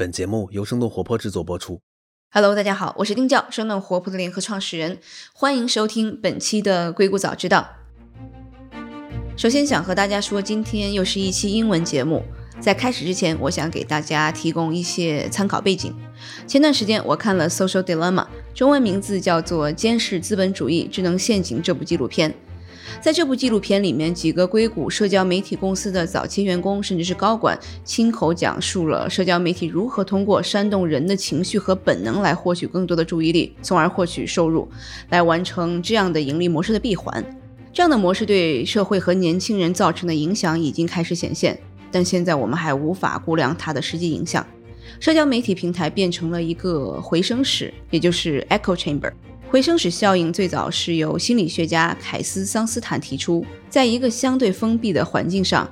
本节目由生动活泼制作播出。Hello，大家好，我是丁教，生动活泼的联合创始人，欢迎收听本期的《硅谷早知道》。首先想和大家说，今天又是一期英文节目。在开始之前，我想给大家提供一些参考背景。前段时间我看了《Social Dilemma》，中文名字叫做《监视资本主义：智能陷阱》这部纪录片。在这部纪录片里面，几个硅谷社交媒体公司的早期员工，甚至是高管，亲口讲述了社交媒体如何通过煽动人的情绪和本能来获取更多的注意力，从而获取收入，来完成这样的盈利模式的闭环。这样的模式对社会和年轻人造成的影响已经开始显现，但现在我们还无法估量它的实际影响。社交媒体平台变成了一个回声室，也就是 echo chamber。回声室效应最早是由心理学家凯斯桑斯坦提出，在一个相对封闭的环境上。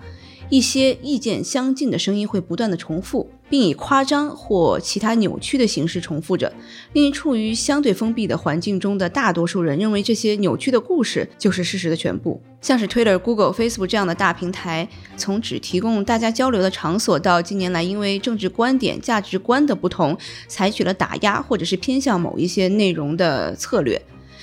一些意见相近的声音会不断的重复，并以夸张或其他扭曲的形式重复着，令处于相对封闭的环境中的大多数人认为这些扭曲的故事就是事实的全部。像是 Twitter、Google、Facebook 这样的大平台，从只提供大家交流的场所，到近年来因为政治观点、价值观的不同，采取了打压或者是偏向某一些内容的策略，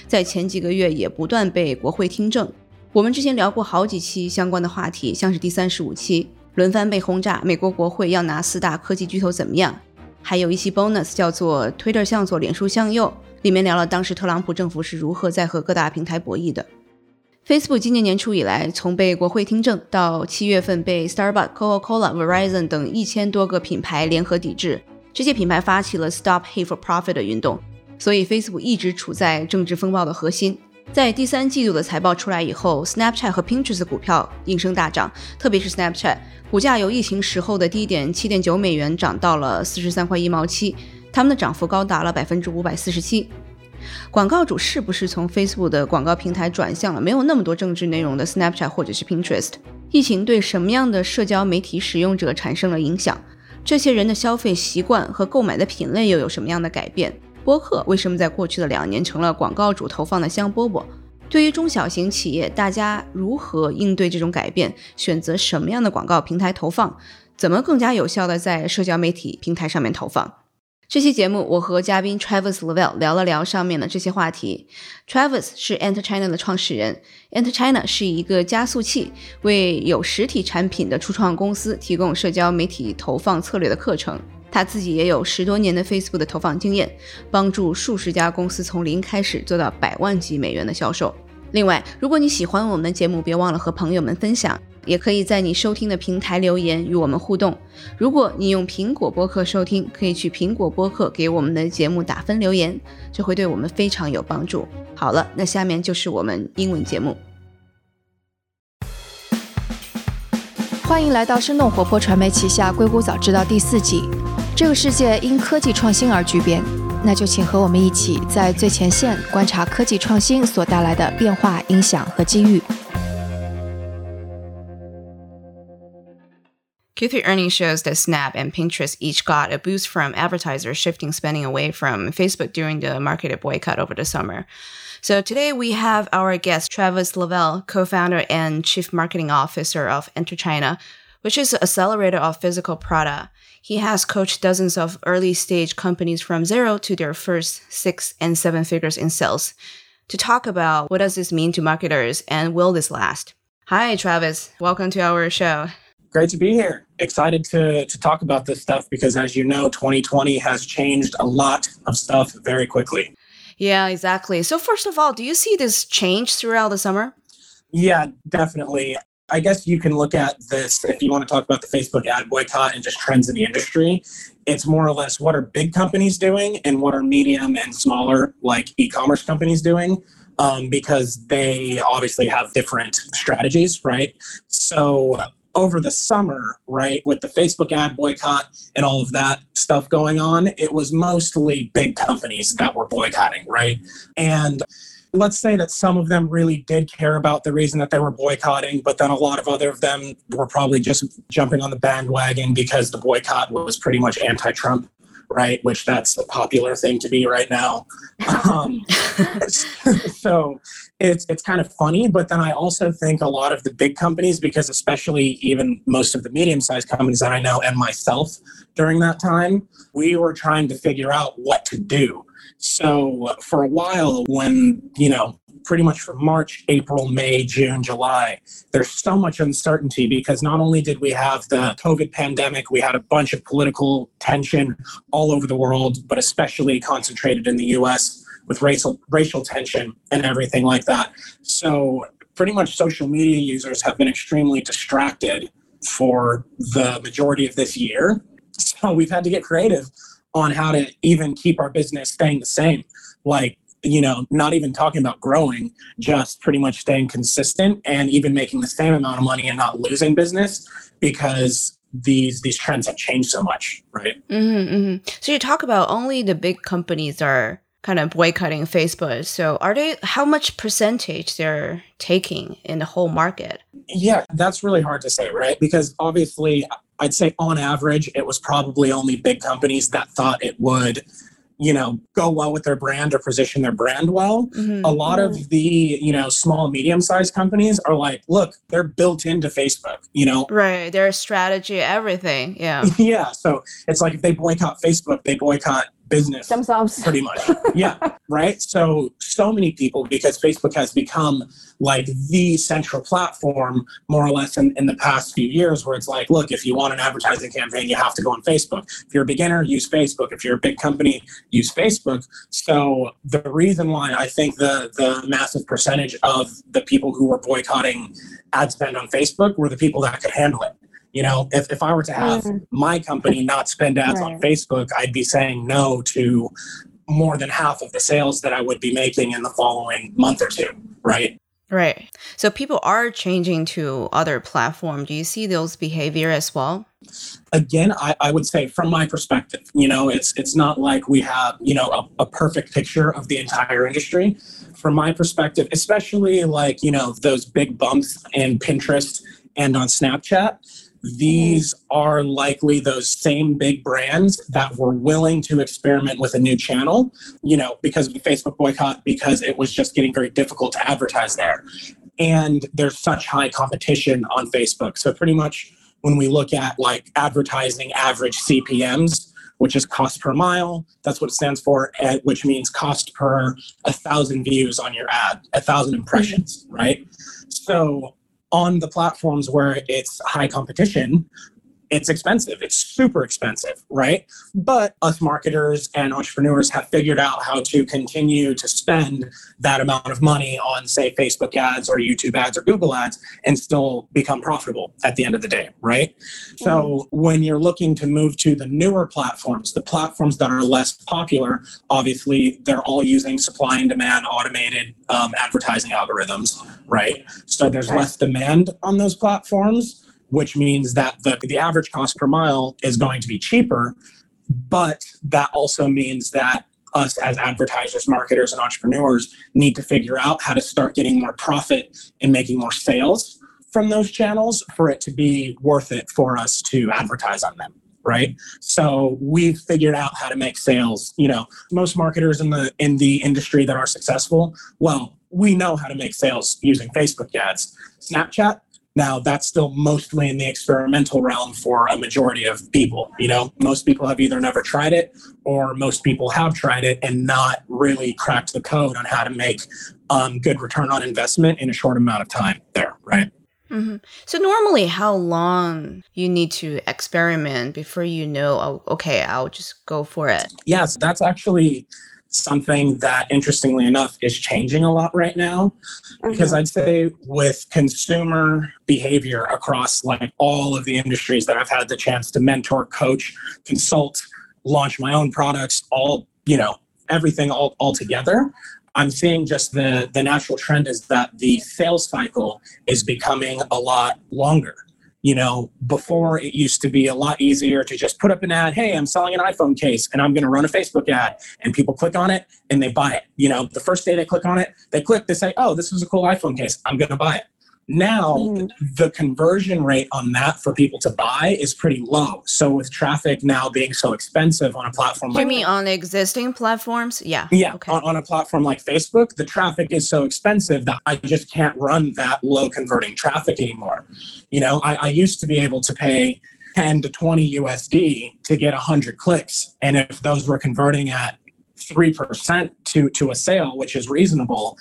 在前几个月也不断被国会听证。我们之前聊过好几期相关的话题，像是第三十五期轮番被轰炸，美国国会要拿四大科技巨头怎么样？还有一期 bonus 叫做 Twitter 向左，脸书向右，里面聊了当时特朗普政府是如何在和各大平台博弈的。Facebook 今年年初以来，从被国会听证到七月份被 Starbucks、Coca-Cola、Verizon 等一千多个品牌联合抵制，这些品牌发起了 Stop Hate for Profit 的运动，所以 Facebook 一直处在政治风暴的核心。在第三季度的财报出来以后，Snapchat 和 Pinterest 股票应声大涨，特别是 Snapchat 股价由疫情时候的低点七点九美元涨到了四十三块一毛七，他们的涨幅高达了百分之五百四十七。广告主是不是从 Facebook 的广告平台转向了没有那么多政治内容的 Snapchat 或者是 Pinterest？疫情对什么样的社交媒体使用者产生了影响？这些人的消费习惯和购买的品类又有什么样的改变？播客为什么在过去的两年成了广告主投放的香饽饽？对于中小型企业，大家如何应对这种改变？选择什么样的广告平台投放？怎么更加有效的在社交媒体平台上面投放？这期节目，我和嘉宾 Travis Lavelle 聊了聊上面的这些话题。Travis 是 Enter China 的创始人，Enter China 是一个加速器，为有实体产品的初创公司提供社交媒体投放策略的课程。他自己也有十多年的 Facebook 的投放经验，帮助数十家公司从零开始做到百万级美元的销售。另外，如果你喜欢我们的节目，别忘了和朋友们分享，也可以在你收听的平台留言与我们互动。如果你用苹果播客收听，可以去苹果播客给我们的节目打分留言，这会对我们非常有帮助。好了，那下面就是我们英文节目。欢迎来到生动活泼传媒旗下《硅谷早知道》第四季。这个世界因科技创新而巨变，那就请和我们一起在最前线观察科技创新所带来的变化、影响和机遇。Q3 earnings shows that Snap and Pinterest each got a boost from advertisers shifting spending away from Facebook during the market boycott over the summer. So today we have our guest Travis Lavelle, co-founder and chief marketing officer of Enter China, which is an accelerator of physical product. He has coached dozens of early stage companies from zero to their first six and seven figures in sales to talk about what does this mean to marketers and will this last. Hi, Travis. Welcome to our show. Great to be here. Excited to, to talk about this stuff because, as you know, 2020 has changed a lot of stuff very quickly. Yeah, exactly. So, first of all, do you see this change throughout the summer? Yeah, definitely. I guess you can look at this if you want to talk about the Facebook ad boycott and just trends in the industry. It's more or less what are big companies doing and what are medium and smaller, like e commerce companies, doing. Um, because they obviously have different strategies, right? So, over the summer, right, with the Facebook ad boycott and all of that stuff going on, it was mostly big companies that were boycotting, right? And let's say that some of them really did care about the reason that they were boycotting, but then a lot of other of them were probably just jumping on the bandwagon because the boycott was pretty much anti Trump, right? Which that's a popular thing to be right now. Um, so it's it's kind of funny, but then I also think a lot of the big companies, because especially even most of the medium-sized companies that I know and myself during that time, we were trying to figure out what to do. So uh, for a while, when you know pretty much from March, April, May, June, July. There's so much uncertainty because not only did we have the COVID pandemic, we had a bunch of political tension all over the world, but especially concentrated in the US with racial racial tension and everything like that. So pretty much social media users have been extremely distracted for the majority of this year. So we've had to get creative on how to even keep our business staying the same. Like you know, not even talking about growing, just pretty much staying consistent and even making the same amount of money and not losing business because these these trends have changed so much, right? Mm-hmm, mm-hmm. So you talk about only the big companies are kind of boycotting Facebook. So are they how much percentage they're taking in the whole market? Yeah, that's really hard to say, right? Because obviously I'd say on average it was probably only big companies that thought it would you know go well with their brand or position their brand well mm-hmm. a lot of the you know small medium sized companies are like look they're built into facebook you know right their strategy everything yeah yeah so it's like if they boycott facebook they boycott business themselves. pretty much. Yeah right? So so many people because facebook has become like the central platform more or less in, in the past few years where it's like look if you want an advertising campaign you have to go on facebook. If you're a beginner use facebook. If you're a big company use facebook. So the reason why i think the the massive percentage of the people who were boycotting ad spend on facebook were the people that could handle it you know, if, if I were to have mm. my company not spend ads right. on Facebook, I'd be saying no to more than half of the sales that I would be making in the following month or two, right? Right. So people are changing to other platforms. Do you see those behavior as well? Again, I, I would say from my perspective, you know, it's it's not like we have, you know, a, a perfect picture of the entire industry. From my perspective, especially like, you know, those big bumps in Pinterest and on Snapchat, these are likely those same big brands that were willing to experiment with a new channel, you know, because of the Facebook boycott, because it was just getting very difficult to advertise there. And there's such high competition on Facebook. So, pretty much when we look at like advertising average CPMs, which is cost per mille, that's what it stands for, eh, which means cost per a thousand views on your ad, a thousand impressions, right? So, on the platforms where it's high competition, it's expensive. It's super expensive, right? But us marketers and entrepreneurs have figured out how to continue to spend that amount of money on, say, Facebook ads or YouTube ads or Google ads and still become profitable at the end of the day, right? Mm-hmm. So when you're looking to move to the newer platforms, the platforms that are less popular, obviously they're all using supply and demand automated um, advertising algorithms, right? So there's less demand on those platforms which means that the, the average cost per mille is going to be cheaper. But that also means that us as advertisers, marketers, and entrepreneurs need to figure out how to start getting more profit and making more sales from those channels for it to be worth it for us to advertise on them right so we've figured out how to make sales you know most marketers in the in the industry that are successful well we know how to make sales using facebook ads snapchat now, that's still mostly in the experimental realm for a majority of people. You know, most people have either never tried it or most people have tried it and not really cracked the code on how to make um, good return on investment in a short amount of time there, right? Mm-hmm. So normally, how long you need to experiment before you know? Oh, okay, I'll just go for it. Yes, that's actually something that interestingly enough is changing a lot right now because mm-hmm. i'd say with consumer behavior across like all of the industries that i've had the chance to mentor coach consult launch my own products all you know everything all, all together i'm seeing just the the natural trend is that the sales cycle is becoming a lot longer you know, before it used to be a lot easier to just put up an ad, hey, I'm selling an iPhone case and I'm going to run a Facebook ad. And people click on it and they buy it. You know, the first day they click on it, they click, they say, oh, this is a cool iPhone case. I'm going to buy it. Now, Mm. the conversion rate on that for people to buy is pretty low. So, with traffic now being so expensive on a platform You like mean on existing platforms? Yeah. yeah, Okay. on, on a platform like Facebook, the traffic is so expensive that I just can't run that low converting traffic anymore. You know, I, I used to be able to pay 10 to 20 USD to get 100 clicks. And if those were converting at 3% to, to a sale, which is reasonable,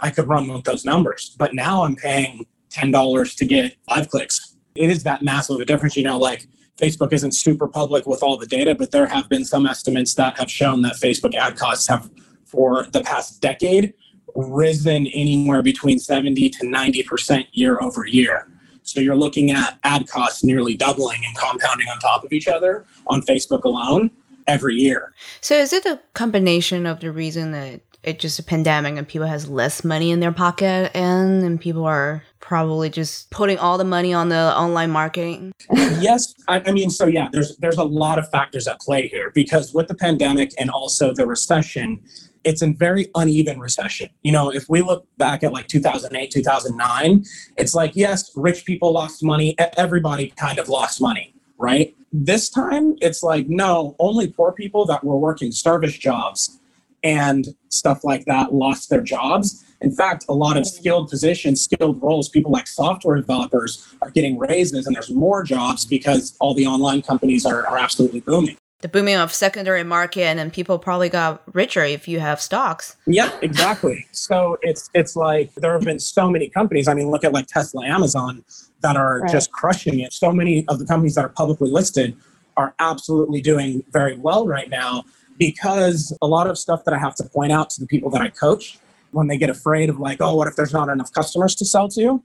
I could run with those numbers. But now I'm paying $10 to get five clicks. It is that massive of a difference. You know, like Facebook isn't super public with all the data, but there have been some estimates that have shown that Facebook ad costs have, for the past decade, risen anywhere between 70 to 90% year over year. So you're looking at ad costs nearly doubling and compounding on top of each other on Facebook alone every year. So is it a combination of the reason that it's just a pandemic and people has less money in their pocket and and people are probably just putting all the money on the online marketing? yes I, I mean so yeah there's there's a lot of factors at play here because with the pandemic and also the recession it's a very uneven recession you know if we look back at like 2008 2009 it's like yes rich people lost money everybody kind of lost money right this time it's like no only poor people that were working service jobs and stuff like that lost their jobs. In fact, a lot of skilled positions, skilled roles, people like software developers are getting raises and there's more jobs because all the online companies are, are absolutely booming. The booming of secondary market and then people probably got richer if you have stocks. Yep, exactly. so it's it's like there have been so many companies. I mean, look at like Tesla, Amazon that are Right. just crushing it. So many of the companies that are publicly listed are absolutely doing very well right now because a lot of stuff that I have to point out to the people that I coach when they get afraid of like, oh, what if there's not enough customers to sell to?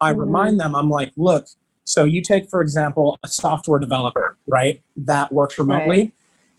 I Mhm. remind them, I'm like, look, so you take, for example, a software developer, right, that works remotely.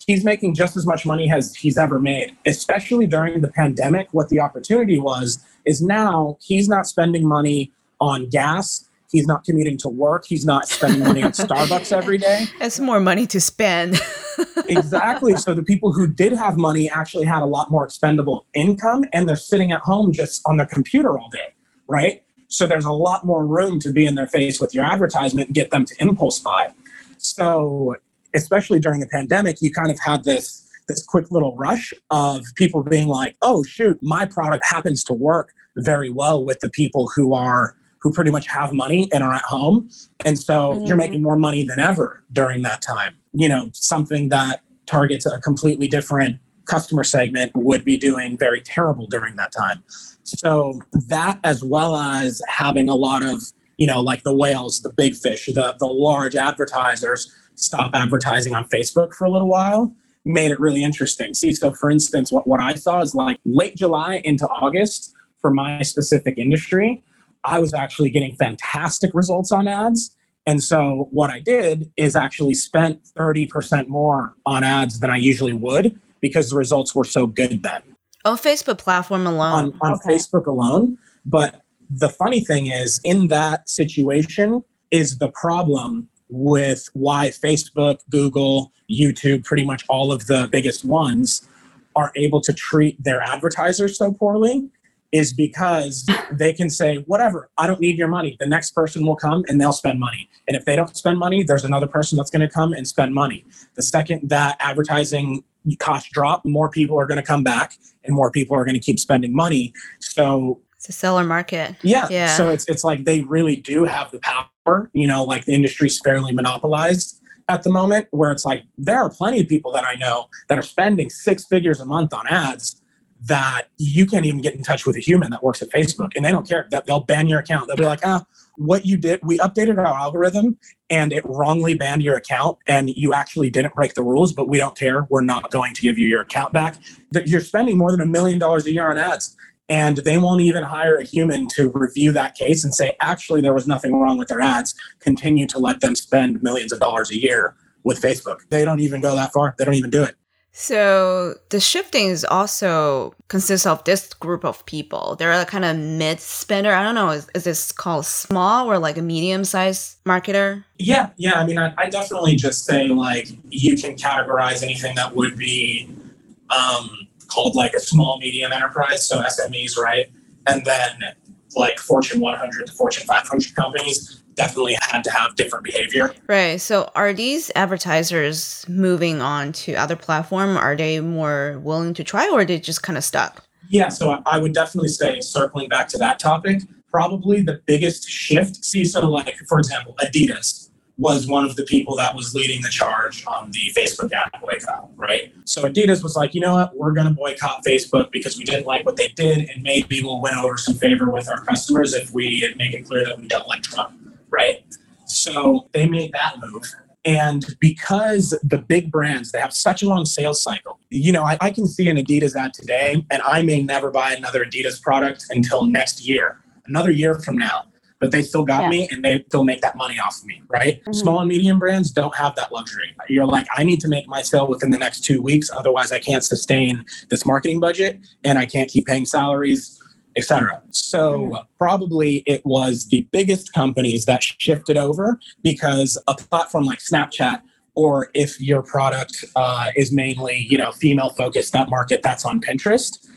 He's making just as much money as he's ever made, especially during the pandemic. What the opportunity was is now he's not spending money on gas. He's not commuting to work. He's not spending money on Starbucks every day It's more money to spend. exactly. So the people who did have money actually had a lot more expendable income and they're sitting at home just on their computer all day, right? So there's a lot more room to be in their face with your advertisement and get them to impulse buy. So especially during the pandemic, you kind of had this this quick little rush of people being like, "Oh shoot, my product happens to work very well with the people who are who pretty much have money and are at home." And so you're Mhm. making more money than ever during that time. You know, something that targets a completely different customer segment would be doing very terrible during that time. So that as well as having a lot of, you know, like the whales, the big fish, the the large advertisers stop advertising on Facebook for a little while made it really interesting. See, so for instance, what, what I saw is like late July into August for my specific industry, I was actually getting fantastic results on ads. And so what I did is actually spent 30% more on ads than I usually would because the results were so good then on Facebook platform alone. on, on Okay. Facebook alone. But the funny thing is, in that situation, is the problem with why Facebook, Google, YouTube, pretty much all of the biggest ones are able to treat their advertisers so poorly is because they can say, whatever, I don't need your money. The next person will come and they'll spend money. And if they don't spend money, there's another person that's going to come and spend money. The second that advertising costs drop, more people are going to come back and more people are going to keep spending money. So It's a seller market. yeah, Yeah. so it's it's like they really do have the power. You know, like the industry's fairly monopolized at the moment, where it's like there are plenty of people that I know that are spending six figures a month on ads that you can't even get in touch with a human that works at Facebook, and they don't care. That they'll ban your account. They'll be like, ah, what you did, we updated our algorithm and it wrongly banned your account, and you actually didn't break the rules, but we don't care. We're not going to give you your account back. That you're spending more than a million dollars a year on ads and they won't even hire a human to review that case and say actually there was nothing wrong with their ads continue to let them spend millions of dollars a year with facebook they don't even go that far they don't even do it So the shifting is also consists of this group of people. They're a kind of mid spender. I don't know. Is, is this called small or like a medium sized marketer? yeah yeah i mean I, I definitely just say like you can categorize anything that would be um, called like a small medium enterprise so smes right and then like Fortune 100 to Fortune 500 companies definitely had to have different behavior. Right. So are these advertisers moving on to other platform? Are they more willing to try or are they just kind of stuck? Yeah, so I would definitely say circling back to that topic, probably the biggest shift. See, so like for example, Adidas was one of the people that was leading the charge on the Facebook ad boycott, right? So Adidas was like, you know what, we're going to boycott Facebook because we didn't like what they did, and maybe we'll win over some favor with our customers if we make it clear that we don't like Trump, right? So they made that move. And because the big brands, they have such a long sales cycle. You know, I, I, can see an Adidas ad today, and I may never buy another Adidas product until next year, another year from now. But they still got yeah. me and they still make that money off of me, right? Mm-hmm. Small and medium brands don't have that luxury. You're like, I need to make my sale within the next two weeks. Otherwise, I can't sustain this marketing budget and I can't keep paying salaries etc. So probably it was the biggest companies that shifted over because a platform like Snapchat or if your product uh, is mainly you know female focused that market that's on pinterest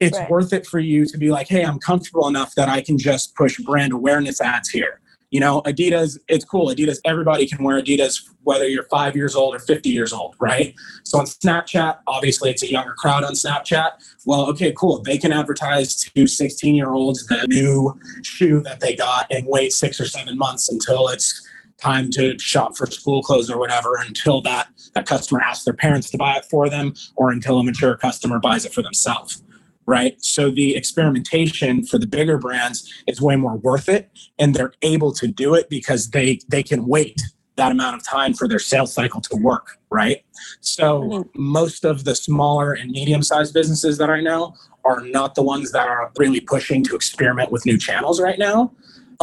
it's right. worth it for you to be like hey i'm comfortable enough that i can just push brand awareness ads here you know, Adidas, it's cool. Adidas, everybody can wear Adidas, whether you're five years old or 50 years old, right? So on Snapchat, obviously it's a younger crowd on Snapchat. Well, okay, cool. They can advertise to 16 year olds the new shoe that they got and wait six or seven months until it's time to shop for school clothes or whatever until that, that customer asks their parents to buy it for them or until a mature customer buys it for themselves right? So the experimentation for the bigger brands is way more worth it, and they're able to do it because they they can wait that amount of time for their sales cycle to work, right? So mm-hmm. most of the smaller and medium-sized businesses that I know are not the ones that are really pushing to experiment with new channels right now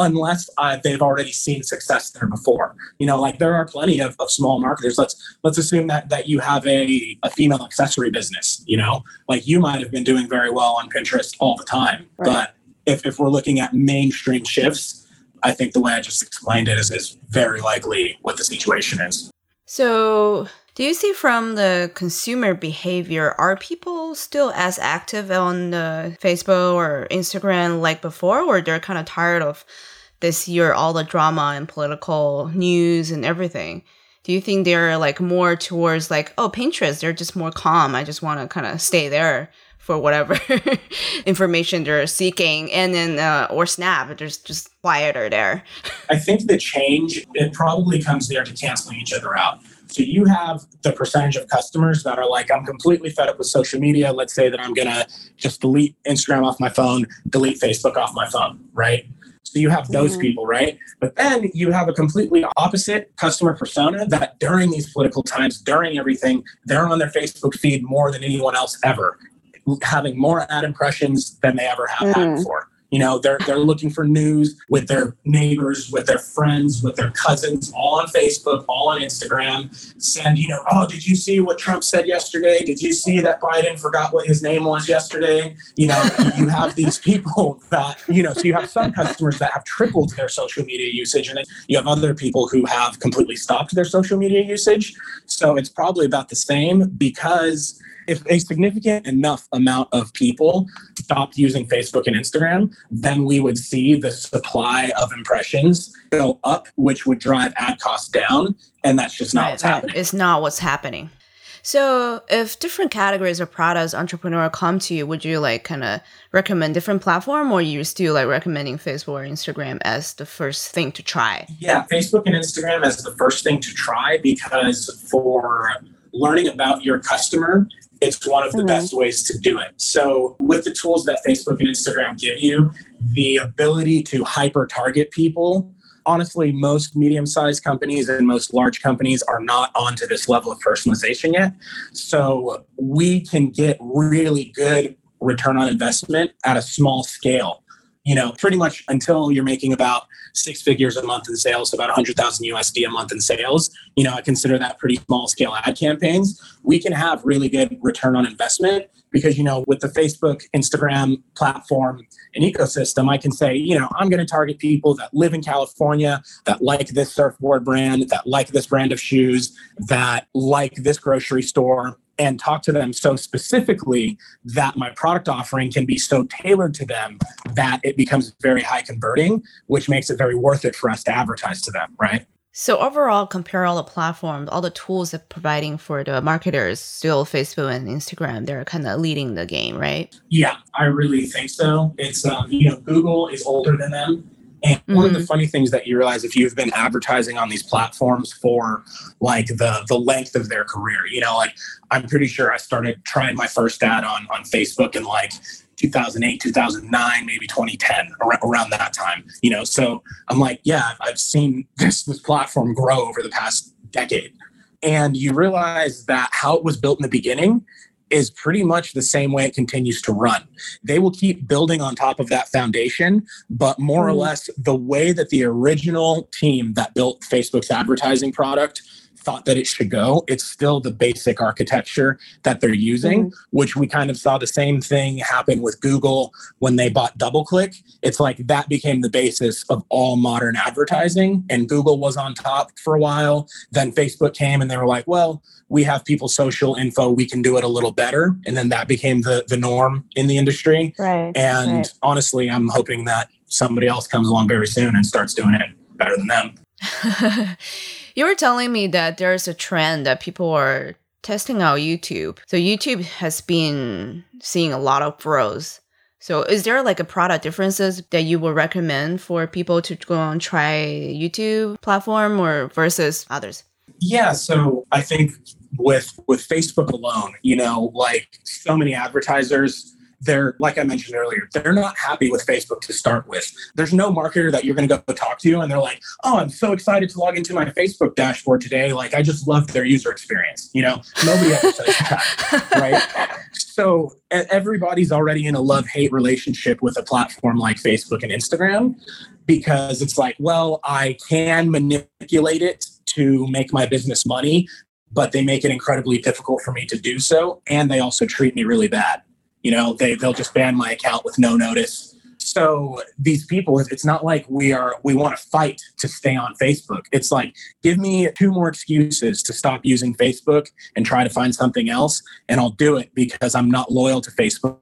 unless uh, they've already seen success there before. You know, like there are plenty of, of small marketers. Let's let's assume that that you have a, a female accessory business. You know, like you might have been doing very well on Pinterest all the time, right. but if, if we're looking at mainstream shifts, I think the way I just explained it is, is very likely what the situation is. So, do you see from the consumer behavior, are people still as active on the Facebook or Instagram like before, or they're kind of tired of this year all the drama and political news and everything? Do you think they're like more towards like, oh, Pinterest, they're just more calm. I just want to kind of stay there for whatever information they're seeking, and then uh, or Snap, there's just quieter there. I think the change it probably comes there to canceling each other out. So you have the percentage of customers that are like, I'm completely fed up with social media. Let's say that I'm going to just delete Instagram off my phone, delete Facebook off my phone, right? So you have those mm-hmm. people, right? But then you have a completely opposite customer persona that during these political times, during everything, they're on their Facebook feed more than anyone else ever, having more ad impressions than they ever have mm-hmm. had before. You know, they're they're looking for news with their neighbors, with their friends, with their cousins, all on Facebook, all on Instagram. Send, you know, oh, did you see what Trump said yesterday? Did you see that Biden forgot what his name was yesterday? You know, you have these people that, you know, so you have some customers that have tripled their social media usage, and then you have other people who have completely stopped their social media usage. So it's probably about the same because if a significant enough amount of people stopped using Facebook and Instagram, then we would see the supply of impressions go up, which would drive ad costs down. And that's just not right, what's happening. It's not what's happening. So, if different categories of products entrepreneur come to you, would you like kind of recommend different platform, or you still like recommending Facebook or Instagram as the first thing to try? Yeah, Facebook and Instagram as the first thing to try because for learning about your customer it's one of the mm-hmm. best ways to do it. So, with the tools that Facebook and Instagram give you, the ability to hyper target people, honestly, most medium sized companies and most large companies are not onto this level of personalization yet. So, we can get really good return on investment at a small scale. You know, pretty much until you're making about six figures a month in sales, about 100,000 USD a month in sales. You know, I consider that pretty small scale ad campaigns. We can have really good return on investment because, you know, with the Facebook, Instagram platform and ecosystem, I can say, you know, I'm going to target people that live in California, that like this surfboard brand, that like this brand of shoes, that like this grocery store and talk to them so specifically that my product offering can be so tailored to them that it becomes very high converting, which makes it very worth it for us to advertise to them, right? So overall, compare all the platforms, all the tools they're providing for the marketers, still Facebook and Instagram, they're kind of leading the game, right? Yeah, I really think so. It's um, you know, Google is older than them. And one of the mm-hmm. funny things that you realize if you've been advertising on these platforms for like the the length of their career, you know, like I'm pretty sure I started trying my first ad on on Facebook in like 2008, 2009, maybe 2010, around, around that time. You know, so I'm like, yeah, I've seen this this platform grow over the past decade, and you realize that how it was built in the beginning is pretty much the same way it continues to run. They will keep building on top of that foundation, but more mm. or less the way that the original team that built Facebook's advertising product thought that it should go. It's still the basic architecture that they're using, mm-hmm. which we kind of saw the same thing happen with Google when they bought DoubleClick. It's like that became the basis of all modern advertising, and Google was on top for a while. Then Facebook came and they were like, well, we have people's social info, we can do it a little better. And then that became the, the norm in the industry. Right. And right. honestly, I'm hoping that somebody else comes along very soon and starts doing it better than them. You were telling me that there's a trend that people are testing out YouTube. So YouTube has been seeing a lot of growth. So is there like a product differences that you would recommend for people to go and try YouTube platform or versus others? Yeah, so I think with with Facebook alone, you know, like so many advertisers they're like I mentioned earlier, they're not happy with Facebook to start with. There's no marketer that you're going to go talk to and they're like, "Oh, I'm so excited to log into my Facebook dashboard today. Like I just love their user experience." You know, nobody ever says that, right? So everybody's already in a love-hate relationship with a platform like Facebook and Instagram because it's like, well, I can manipulate it to make my business money, but they make it incredibly difficult for me to do so and they also treat me really bad you know, they they'll just ban my account with no notice. So these people, it's not like we are we want to fight to stay on Facebook. It's like give me two more excuses to stop using Facebook and try to find something else, and I'll do it because I'm not loyal to Facebook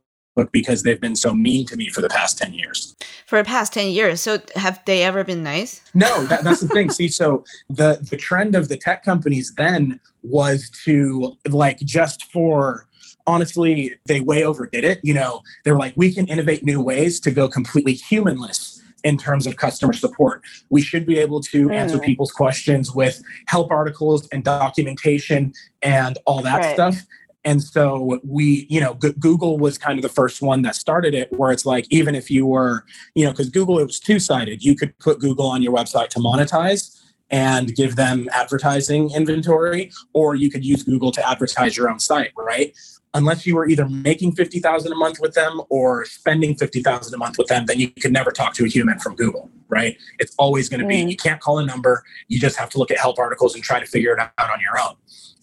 because they've been so mean to me for the past 10 years. For the past 10 years. So have they ever been nice? No, that, that's the thing. See, so the the trend of the tech companies then was to like just for honestly, they way overdid it. You know, they were like, we can innovate new ways to go completely humanless in terms of customer support. We should be able to mm. answer people's questions with help articles and documentation and all that right. stuff. And so we, you know, G- Google was kind of the first one that started it, where it's like, even if you were, you know, because Google, it was two sided. You could put Google on your website to monetize and give them advertising inventory, or you could use Google to advertise your own site, right? Unless you were either making 50,000 a month with them or spending 50,000 a month with them, then you could never talk to a human from Google, right? It's always going to be, mm. you can't call a number. You just have to look at help articles and try to figure it out on your own.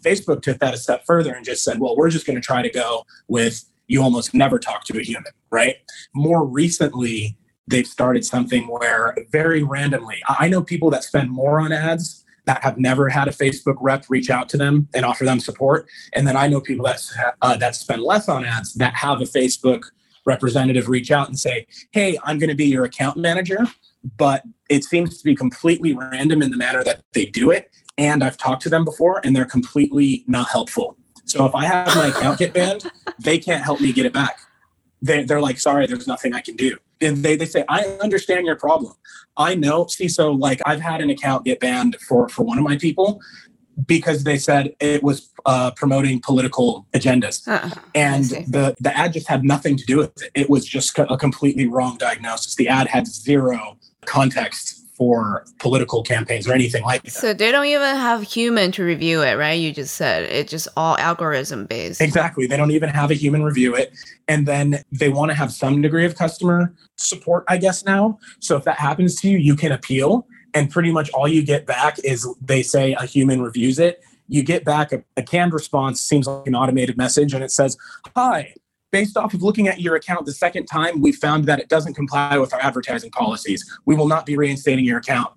Facebook took that a step further and just said, well, we're just going to try to go with you almost never talk to a human, right? More recently, they've started something where very randomly, I know people that spend more on ads that have never had a Facebook rep reach out to them and offer them support. And then I know people that uh, that spend less on ads that have a Facebook representative reach out and say, "Hey, I'm going to be your account manager," but it seems to be completely random in the manner that they do it. And I've talked to them before, and they're completely not helpful. So if I have my account get banned, they can't help me get it back. They, they're like, "Sorry, there's nothing I can do." And they, they say, I understand your problem. I know. See, so like I've had an account get banned for for one of my people because they said it was uh, promoting political agendas, uh and the the ad just had nothing to do with it. It was just a completely wrong diagnosis. The ad had zero context for political campaigns or anything like that. So they don't even have human to review it, right? You just said it's just all algorithm based. Exactly. They don't even have a human review it. And then they want to have some degree of customer support, I guess now. So if that happens to you, you can appeal. And pretty much all you get back is they say a human reviews it. You get back a, a canned response, seems like an automated message, and it says, Hi, based off of looking at your account the second time, we found that it doesn't comply with our advertising policies. We will not be reinstating your account.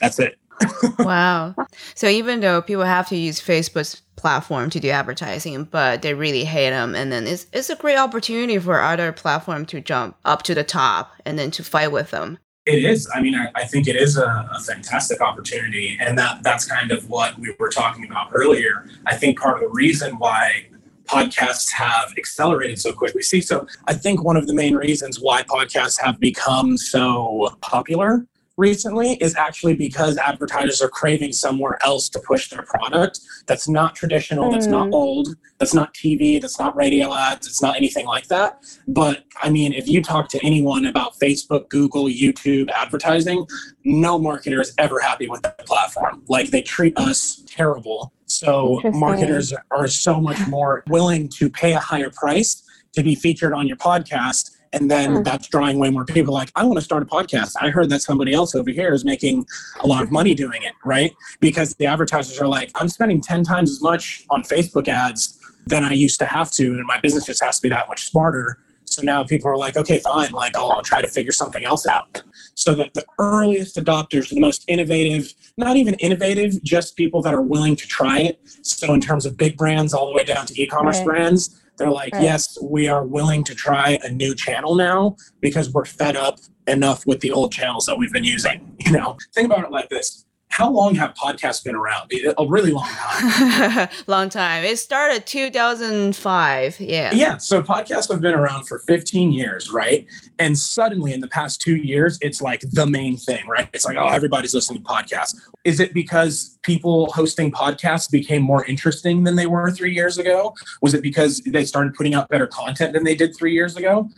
That's it. wow. So even though people have to use Facebook's platform to do advertising, but they really hate them, and then it's it's a great opportunity for other platform to jump up to the top and then to fight with them. It is. I mean, I, I think it is a, a, fantastic opportunity, and that that's kind of what we were talking about earlier. I think part of the reason why podcasts have accelerated so quickly. See, so I think one of the main reasons why podcasts have become so popular recently is actually because advertisers are craving somewhere else to push their product that's not traditional, that's not mm. old, that's not TV, that's not radio ads, it's not anything like that. But I mean, if you talk to anyone about Facebook, Google, YouTube advertising, no marketer is ever happy with the platform. Like they treat us terrible. So marketers are so much more willing to pay a higher price to be featured on your podcast and then uh-huh. that's drawing way more people like, I want to start a podcast. I heard that somebody else over here is making a lot of money doing it, right? Because the advertisers are like, I'm spending 10 times as much on Facebook ads than I used to have to. And my business just has to be that much smarter. So now people are like, okay, fine, like I'll, I'll try to figure something else out. So that the earliest adopters, the most innovative, not even innovative, just people that are willing to try it. So in terms of big brands all the way down to e-commerce right. brands, they're like, right. yes, we are willing to try a new channel now because we're fed up enough with the old channels that we've been using. You know, think about it like this how long have podcasts been around? A really long time. long time. It started 2005. Yeah. Yeah. So podcasts have been around for 15 years, right? And suddenly in the past two years, it's like the main thing, right? It's like, oh, everybody's listening to podcasts. Is it because people hosting podcasts became more interesting than they were three years ago? Was it because they started putting out better content than they did three years ago?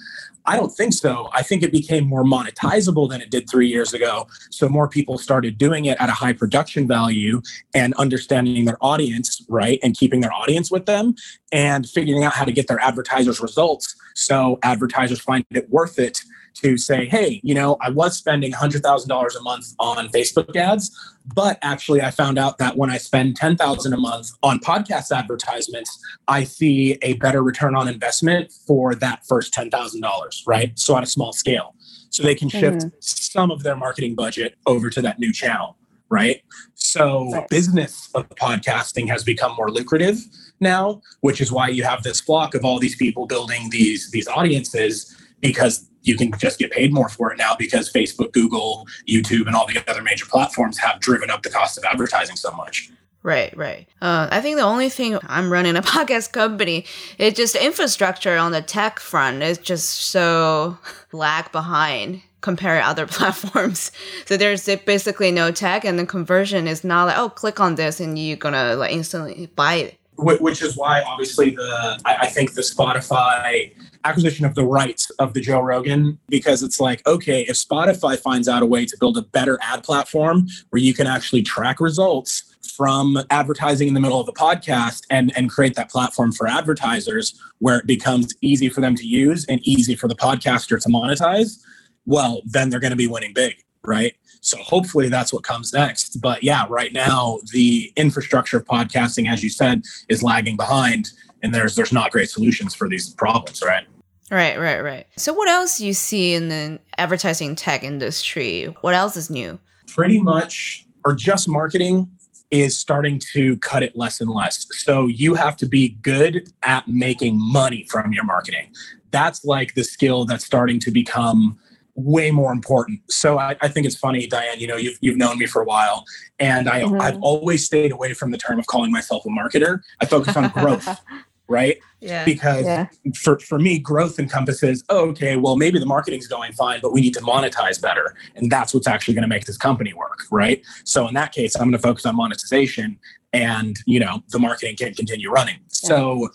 I don't think so. I think it became more monetizable than it did three years ago. So more people started doing it at a high production value and understanding their audience, right? And keeping their audience with them and figuring out how to get their advertisers results. So advertisers find it worth it to say, hey, you know, I was spending $100,000 a month on Facebook ads, but actually I found out that when I spend $10,000 a month on podcast advertisements, I see a better return on investment for that first $10,000, right? So on a small scale. So they can shift mm-hmm. some of their marketing budget over to that new channel, right? So right. business of podcasting has become more lucrative now, which is why you have this flock of all these people building these these audiences because you can just get paid more for it now because Facebook, Google, YouTube, and all the other major platforms have driven up the cost of advertising so much. Right, right. Uh, I think the only thing I'm running a podcast company is just infrastructure on the tech front is just so lag behind compared to other platforms. So there's basically no tech, and the conversion is not like oh, click on this and you're gonna like instantly buy it which is why obviously the I, think the Spotify acquisition of the rights of the Joe Rogan because it's like okay if Spotify finds out a way to build a better ad platform where you can actually track results from advertising in the middle of the podcast and and create that platform for advertisers where it becomes easy for them to use and easy for the podcaster to monetize well then they're going to be winning big right so hopefully that's what comes next. But yeah, right now the infrastructure of podcasting, as you said, is lagging behind, and there's there's not great solutions for these problems, right? Right, right, right. So what else you see in the advertising tech industry? What else is new? Pretty much, or just marketing is starting to cut it less and less. So you have to be good at making money from your marketing. That's like the skill that's starting to become way more important. So I, I, think it's funny, Diane, you know, you've, you've known me for a while and I, mm-hmm. I've always stayed away from the term of calling myself a marketer. I focus on growth, right? Yeah. Because yeah. For, for me, growth encompasses, oh, okay, well, maybe the marketing's going fine, but we need to monetize better. And that's what's actually going to make this company work, right? So in that case, I'm going to focus on monetization and, you know, the marketing can continue running. Yeah. So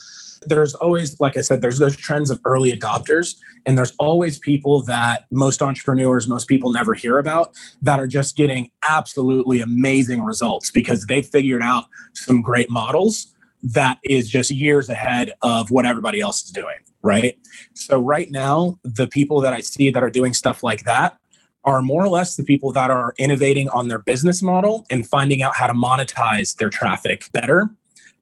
there's always, like I said, there's those trends of early adopters, and there's always people that most entrepreneurs, most people never hear about that are just getting absolutely amazing results because they figured out some great models that is just years ahead of what everybody else is doing. Right. So, right now, the people that I see that are doing stuff like that are more or less the people that are innovating on their business model and finding out how to monetize their traffic better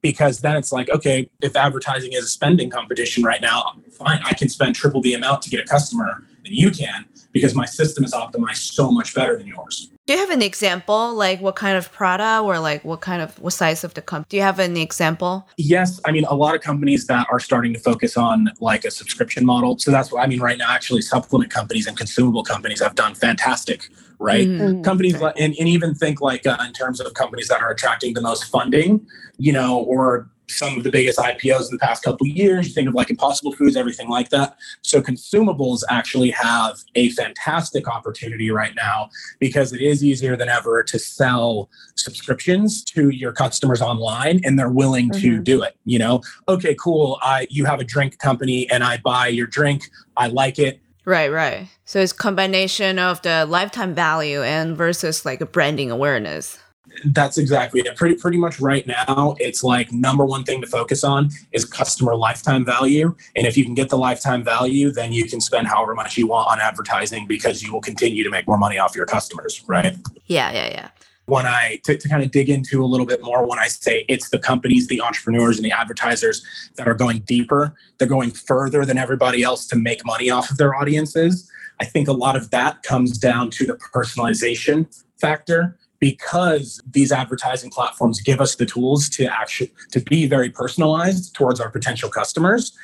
because then it's like, okay, if advertising is a spending competition right now, fine, I can spend triple the amount to get a customer than you can because my system is optimized so much better than yours. Do you have an example, like what kind of product or like what kind of what size of the company? Do you have an example? Yes, I mean a lot of companies that are starting to focus on like a subscription model. So that's what I mean right now. Actually, supplement companies and consumable companies have done fantastic, right? Mhm. Companies like- and, and even think like uh, in terms of companies that are attracting the most funding, you know, or some of the biggest IPOs in the past couple of years. You think of like Impossible Foods, everything like that. So consumables actually have a fantastic opportunity right now because it is easier than ever to sell subscriptions to your customers online and they're willing to Mhm. do it you know okay cool i you have a drink company and i buy your drink i like it Right, right. So it's combination of the lifetime value and versus like a branding awareness. That's exactly it pretty pretty much right now it's like number one thing to focus on is customer lifetime value and if you can get the lifetime value then you can spend however much you want on advertising because you will continue to make more money off your customers right Yeah, yeah, yeah. when I to, to kind of dig into a little bit more when I say it's the companies, the entrepreneurs, and the advertisers that are going deeper, they're going further than everybody else to make money off of their audiences. I think a lot of that comes down to the personalization factor because these advertising platforms give us the tools to actually to be very personalized towards our potential customers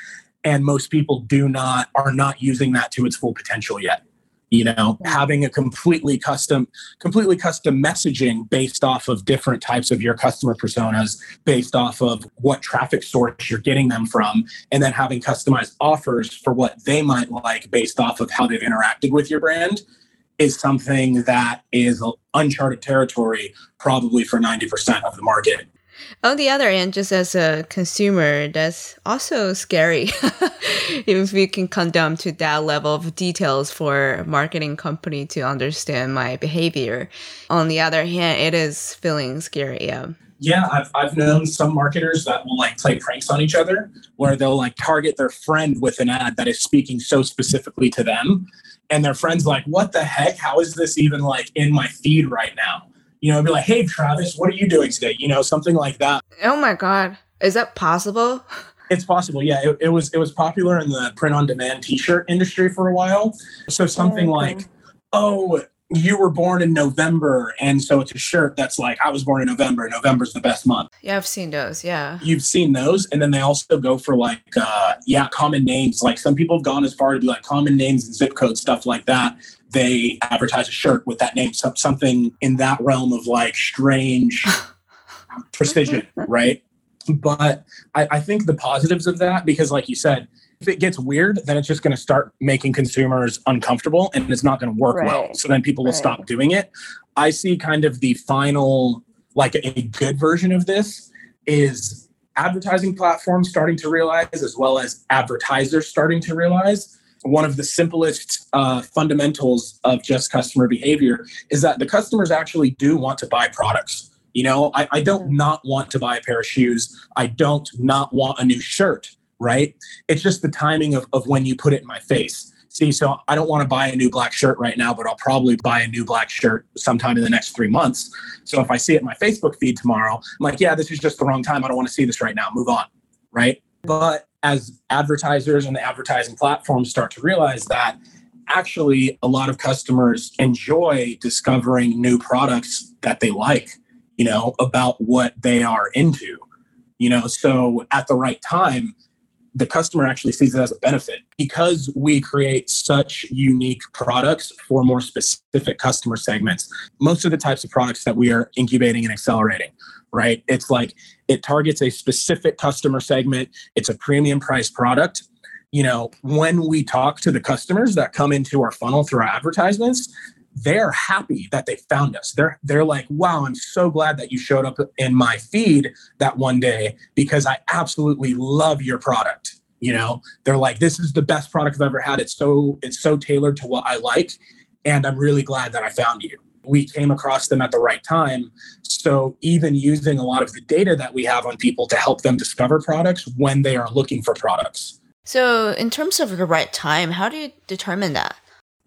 and most people do not are not using that to its full potential yet. You know having a completely custom completely custom messaging based off of different types of your customer personas based off of what traffic source you're getting them from and then having customized offers for what they might like based off of how they've interacted with your brand is something that is uncharted territory probably for 90% of the market On the other hand, just as a consumer, that's also scary if we can come down to that level of details for a marketing company to understand my behavior. On the other hand, it is feeling scary. Yeah. Yeah I've, I've known some marketers that will like play pranks on each other where they'll like target their friend with an ad that is speaking so specifically to them. And their friends like what the heck? How is this even like in my feed right now? You know be like hey travis what are you doing today? You know something like that. Oh my God. Is that possible? it's possible. Yeah it, it was it was popular in the print on demand t-shirt industry for a while. So something Okay. like oh you were born in november and so it's a shirt that's like i was born in november november's the best month Yeah, I've seen those. Yeah. you've seen those and then they also go for like uh yeah common names like some people have gone as far to be like common names and zip code stuff like that they advertise a shirt with that name some, something in that realm of like strange precision right but I, I think the positives of that because like you said if it gets weird then it's just going to start making consumers uncomfortable and it's not going to work well. So then people will Right. stop doing it. I see kind of the final like a good version of this is advertising platforms starting to realize as well as advertisers starting to realize. One of the simplest uh, fundamentals of just customer behavior is that the customers actually do want to buy products. You know I, I don't not want to buy a pair of shoes. I don't not want a new shirt right? It's just the timing of, of when you put it in my face. See so i don't want to buy a new black shirt right now but i'll probably buy a new black shirt sometime in the next three months. So if i see it in my facebook feed tomorrow i'm like yeah this is just the wrong time. I don't want to see this right now. Move on right? But as advertisers and the advertising platforms start to realize that actually a lot of customers enjoy discovering new products that they like you know about what they are into you know? So at the right time the customer actually sees it as a benefit because we create such unique products for more specific customer segments. Most of the types of products that we are incubating and accelerating right? It's like it targets a specific customer segment. It's a premium price product. You know when we talk to the customers that come into our funnel through our advertisements they're happy that they found us. They're they're like wow i'm so glad that you showed up in my feed that one day because i absolutely love your product. You know they're like this is the best product i've ever had. It's so it's so tailored to what i like and i'm really glad that i found you. We came across them at the right time. So even using a lot of the data that we have on people to help them discover products when they are looking for products. So, in terms of the right time, how do you determine that?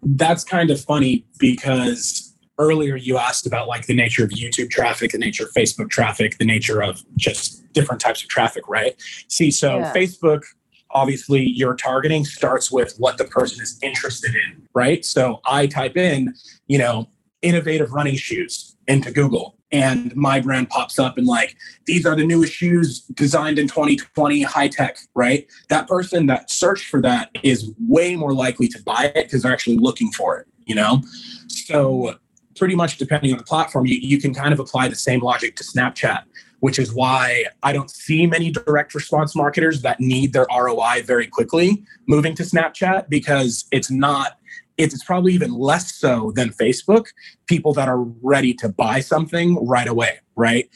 That's kind of funny because earlier you asked about like the nature of YouTube traffic, the nature of Facebook traffic, the nature of just different types of traffic, right? See, so Yeah. Facebook, obviously, your targeting starts with what the person is interested in, right? So I type in, you know, innovative running shoes into Google and my brand pops up and like these are the newest shoes designed in 2020 high tech right? That person that searched for that is way more likely to buy it because they're actually looking for it you know? So pretty much depending on the platform you, you can kind of apply the same logic to snapchat which is why i don't see many direct response marketers that need their roi very quickly moving to snapchat because it's not it's probably even less so than Facebook, people that are ready to buy something right away, right?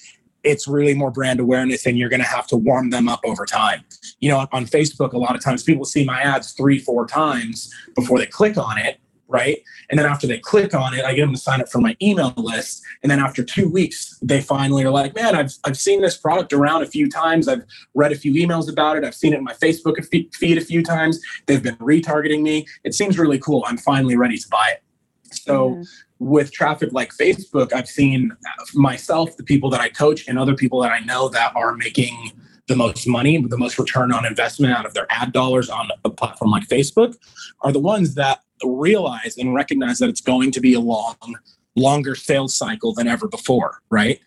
It's really more brand awareness, and you're going to have to warm them up over time. You know, on Facebook, a lot of times people see my ads three, four times before they click on it right? And then after they click on it, I get them to sign up for my email list. And then after two weeks, they finally are like, man, I've, I've seen this product around a few times. I've read a few emails about it. I've seen it in my Facebook feed a few times. They've been retargeting me. It seems really cool. I'm finally ready to buy it. So, mm-hmm. with traffic like Facebook, I've seen myself, the people that I coach, and other people that I know that are making the most money, the most return on investment out of their ad dollars on a platform like Facebook are the ones that realize and recognize that it's going to be a long, longer sales cycle than ever before, right?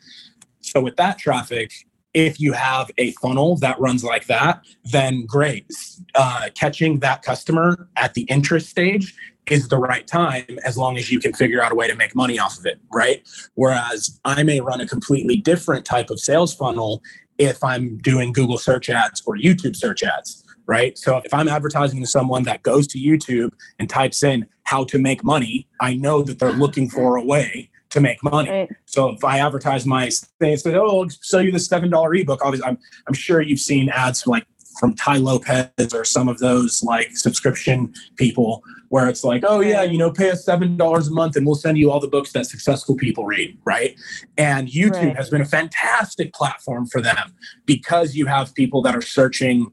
So with that traffic, if you have a funnel that runs like that, then great. Uh, catching that customer at the interest stage is the right time as long as you can figure out a way to make money off of it, right? Whereas I may run a completely different type of sales funnel if I'm doing Google search ads or YouTube search ads right? So if I'm advertising to someone that goes to YouTube and types in how to make money, I know that they're looking for a way to make money. Right. So if I advertise my thing, say, "Oh, I'll sell you this seven dollar ebook," obviously, I'm I'm sure you've seen ads from like from Tai Lopez or some of those like subscription people where it's like, "Oh yeah, you know, pay us seven dollars a month and we'll send you all the books that successful people read," right? And YouTube right. has been a fantastic platform for them because you have people that are searching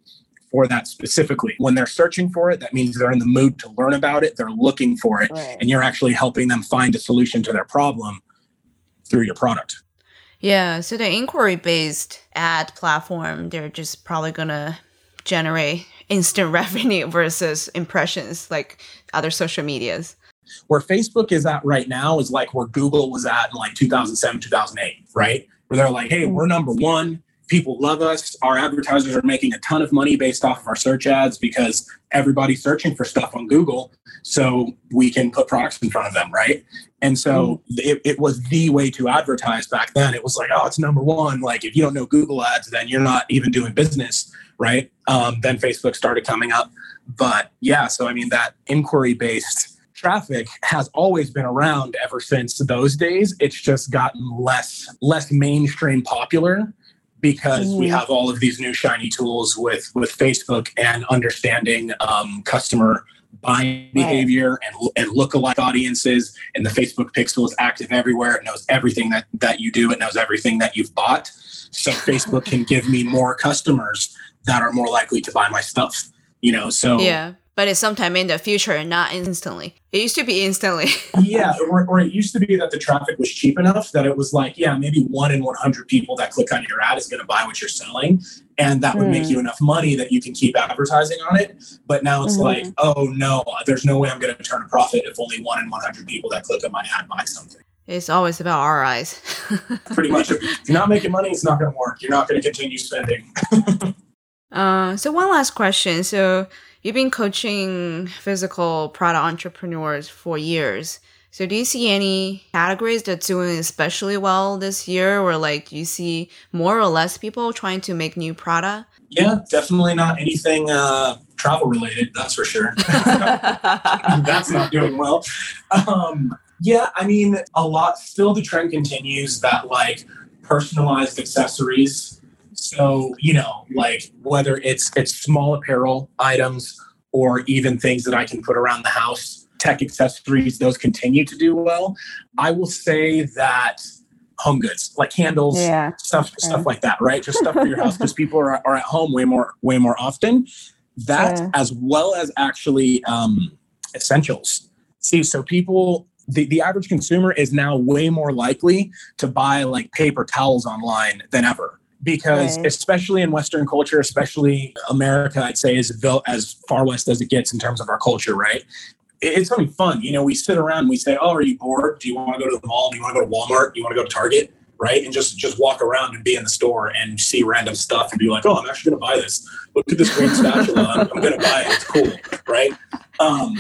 for that specifically. When they're searching for it, that means they're in the mood to learn about it, they're looking for it, right. and you're actually helping them find a solution to their problem through your product. Yeah, so the inquiry based ad platform, they're just probably going to generate instant revenue versus impressions like other social medias. Where Facebook is at right now is like where Google was at in like 2007, 2008, right? Where they're like, hey, we're number one people love us. Our advertisers are making a ton of money based off of our search ads because everybody's searching for stuff on Google. So we can put products in front of them, right? And so mm. it, it, was the way to advertise back then. It was like, oh, it's number one. Like if you don't know Google ads, then you're not even doing business, right? Um, then Facebook started coming up. But yeah, so I mean, that inquiry based traffic has always been around ever since those days. It's just gotten less less mainstream popular because mm-hmm. we have all of these new shiny tools with with Facebook and understanding um, customer buying behavior right. and and lookalike audiences. And the Facebook Pixel is active everywhere. It knows everything that that you do. It knows everything that you've bought. So Facebook can give me more customers that are more likely to buy my stuff. You know, so yeah but it's sometime in the future, and not instantly. It used to be instantly. yeah, or, or, it used to be that the traffic was cheap enough that it was like, yeah, maybe one in 100 people that click on your ad is going to buy what you're selling. And that would mm. make hmm. you enough money that you can keep advertising on it. But now it's mm-hmm. like, oh no, there's no way I'm going to turn a profit if only one in 100 people that click on my ad buy something. It's always about our eyes. Pretty much. If you're not making money, it's not going to work. You're not going to continue spending. uh, so, one last question. So, You've been coaching physical product entrepreneurs for years. So do you see any categories that's doing especially well this year or like you see more or less people trying to make new product? Yeah, definitely not anything uh, travel related, that's for sure. that's not doing well. Um, yeah, I mean, a lot still the trend continues that like personalized accessories so, you know, like whether it's it's small apparel items or even things that I can put around the house, tech accessories, those continue to do well. I will say that home goods like candles yeah. stuff okay. stuff like that right just stuff for your house because people are, are at home way more way more often that yeah. as well as actually um essentials see so people the, the average consumer is now way more likely to buy like paper towels online than ever because right. especially in western culture especially america i'd say is built as far west as it gets in terms of our culture right it's something fun. You know, we sit around, and we say, "Oh, are you bored? Do you want to go to the mall? Do you want to go to Walmart? Do you want to go to Target?" Right, and just just walk around and be in the store and see random stuff and be like, "Oh, I'm actually going to buy this. Look at this green spatula. I'm, I'm going to buy it. It's cool." Right. Um,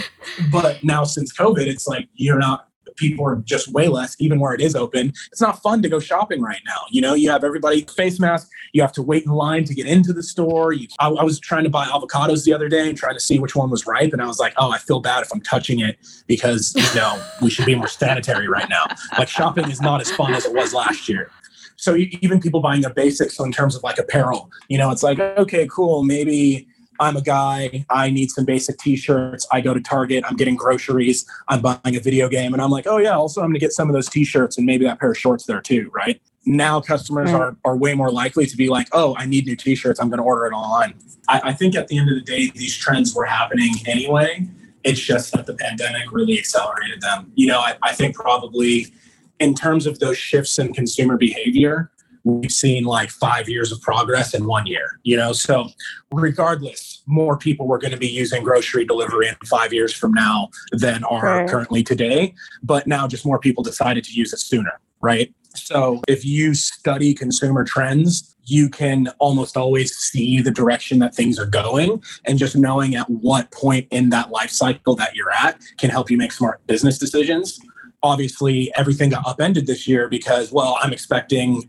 but now since COVID, it's like you're not people are just way less, even where it is open. It's not fun to go shopping right now. You know, you have everybody face mask. You have to wait in line to get into the store. You, I, I, was trying to buy avocados the other day and trying to see which one was ripe, and I was like, oh, I feel bad if I'm touching it because you know we should be more sanitary right now. Like shopping is not as fun as it was last year. So even people buying their basics so in terms of like apparel, you know, it's like okay, cool, maybe I'm a guy, I need some basic t-shirts. I go to Target, I'm getting groceries, I'm buying a video game, and I'm like, oh yeah, also I'm gonna get some of those t-shirts and maybe that pair of shorts there too, right? Now customers right. are, are way more likely to be like, oh, I need new t-shirts, I'm gonna order it online. I, I think at the end of the day, these trends were happening anyway. It's just that the pandemic really accelerated them. You know, I, I think probably in terms of those shifts in consumer behavior, we've seen like five years of progress in one year, you know? So, regardless, more people were going to be using grocery delivery in five years from now than are currently today. But now just more people decided to use it sooner, right? So, if you study consumer trends, you can almost always see the direction that things are going. And just knowing at what point in that life cycle that you're at can help you make smart business decisions obviously everything got upended this year because well i'm expecting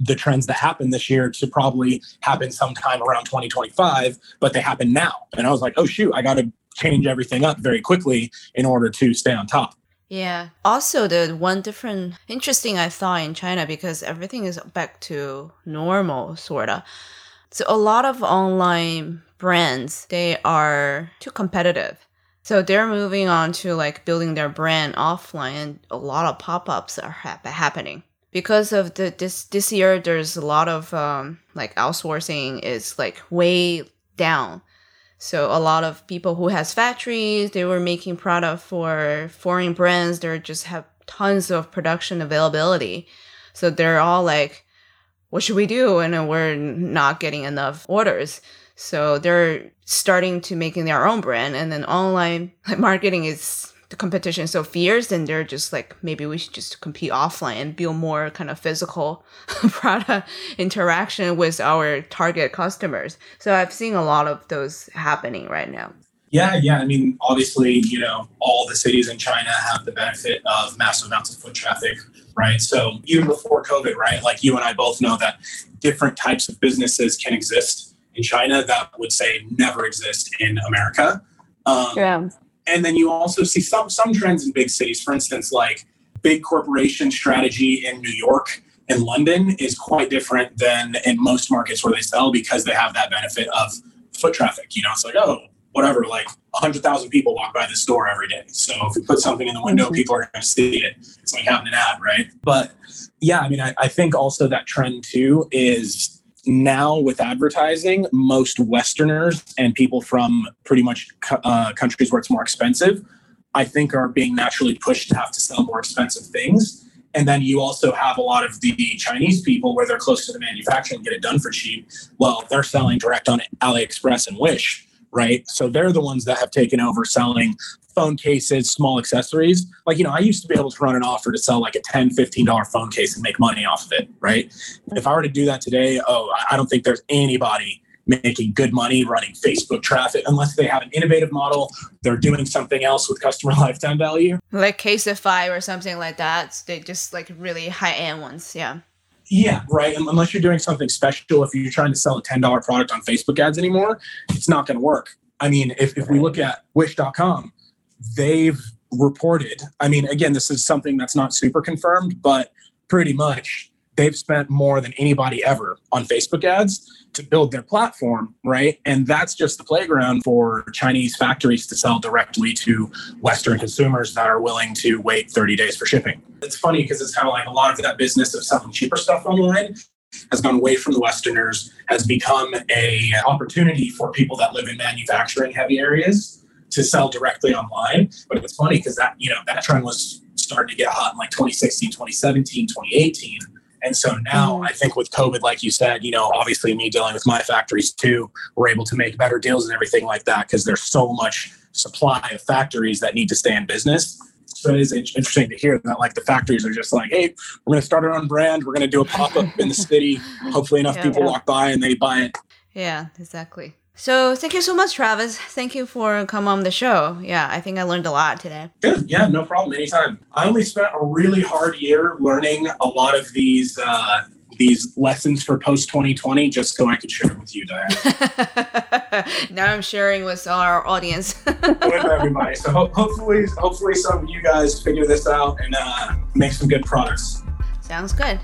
the trends that happened this year to probably happen sometime around 2025, but they happen now. And I was like, oh, shoot, I got to change everything up very quickly in order to stay on top. Yeah. Also, the one different interesting I thought in China because everything is back to normal, sorta. So a lot of online brands they are too competitive. So they're moving on to like building their brand offline, and a lot of pop ups are ha- happening because of the this this year there's a lot of um, like outsourcing is like way down. So a lot of people who has factories they were making product for foreign brands they just have tons of production availability. So they're all like what should we do? And we're not getting enough orders. So they're starting to making their own brand. And then online marketing is the competition is so fierce and they're just like maybe we should just compete offline and build more kind of physical product interaction with our target customers. So i've seen a lot of those happening right now. Yeah yeah. I mean obviously you know all the cities in china have the benefit of massive amounts of foot traffic right? So even before covid right like you and i both know that different types of businesses can exist in china that would say never exist in america. Um, yeah and then you also see some some trends in big cities. For instance, like big corporation strategy in New York and London is quite different than in most markets where they sell because they have that benefit of foot traffic. You know, it's like, oh, whatever, like 100,000 people walk by the store every day. So if we put something in the window, mm-hmm. people are going to see it. It's like having an ad, right? But yeah, I mean, I, I think also that trend too is now with advertising, most Westerners and people from pretty much uh, countries where it's more expensive, I think are being naturally pushed to have to sell more expensive things. And then you also have a lot of the Chinese people where they're close to the manufacturing, get it done for cheap. Well, they're selling direct on AliExpress and Wish, right? So they're the ones that have taken over selling phone cases, small accessories. Like, you know, I used to be able to run an offer to sell like a $10, $15 phone case and make money off of it, right? If I were to do that today, oh, I don't think there's anybody making good money running Facebook traffic unless they have an innovative model. They're doing something else with customer lifetime value. Like Casetify or something like that. They just like really high end ones. Yeah. Yeah, right. Unless you're doing something special, if you're trying to sell a $10 product on Facebook ads anymore, it's not going to work. I mean, if, if we look at wish.com, they've reported, I mean, again, this is something that's not super confirmed, but pretty much they've spent more than anybody ever on Facebook ads to build their platform, right? And that's just the playground for Chinese factories to sell directly to Western consumers that are willing to wait 30 days for shipping. It's funny because it's kind of like a lot of that business of selling cheaper stuff online has gone away from the Westerners, has become a opportunity for people that live in manufacturing heavy areas to sell directly online. But it's funny because that, you know, that trend was starting to get hot in like 2016, 2017, 2018. And so now mm-hmm. I think with COVID, like you said, you know, obviously me dealing with my factories too, we're able to make better deals and everything like that because there's so much supply of factories that need to stay in business. So it is interesting to hear that like the factories are just like, hey, we're going to start our own brand. We're going to do a pop up in the city. Hopefully, enough Yeah. people walk by and they buy it. Yeah, exactly. So thank you so much, Travis. Thank you for coming on the show. Yeah, I think I learned a lot today. Good. Yeah, no problem. Anytime. I only spent a really hard year learning a lot of these uh, these lessons for post 2020 just so I could share it with you, Diane, now I'm sharing with our audience. with everybody. So ho- hopefully, hopefully, some of you guys figure this out and uh, make some good products. Sounds good.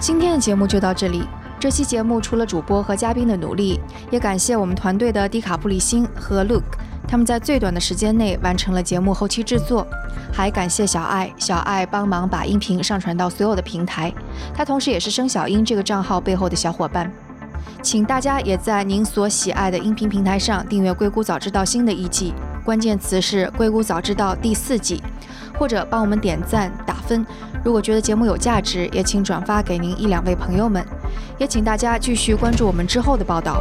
今天的节目就到这里。这期节目除了主播和嘉宾的努力，也感谢我们团队的迪卡布里辛和 Luke，他们在最短的时间内完成了节目后期制作。还感谢小爱，小爱帮忙把音频上传到所有的平台，他同时也是生小英这个账号背后的小伙伴。请大家也在您所喜爱的音频平台上订阅《硅谷早知道》新的一季，关键词是《硅谷早知道》第四季，或者帮我们点赞打分。如果觉得节目有价值，也请转发给您一两位朋友们。也请大家继续关注我们之后的报道。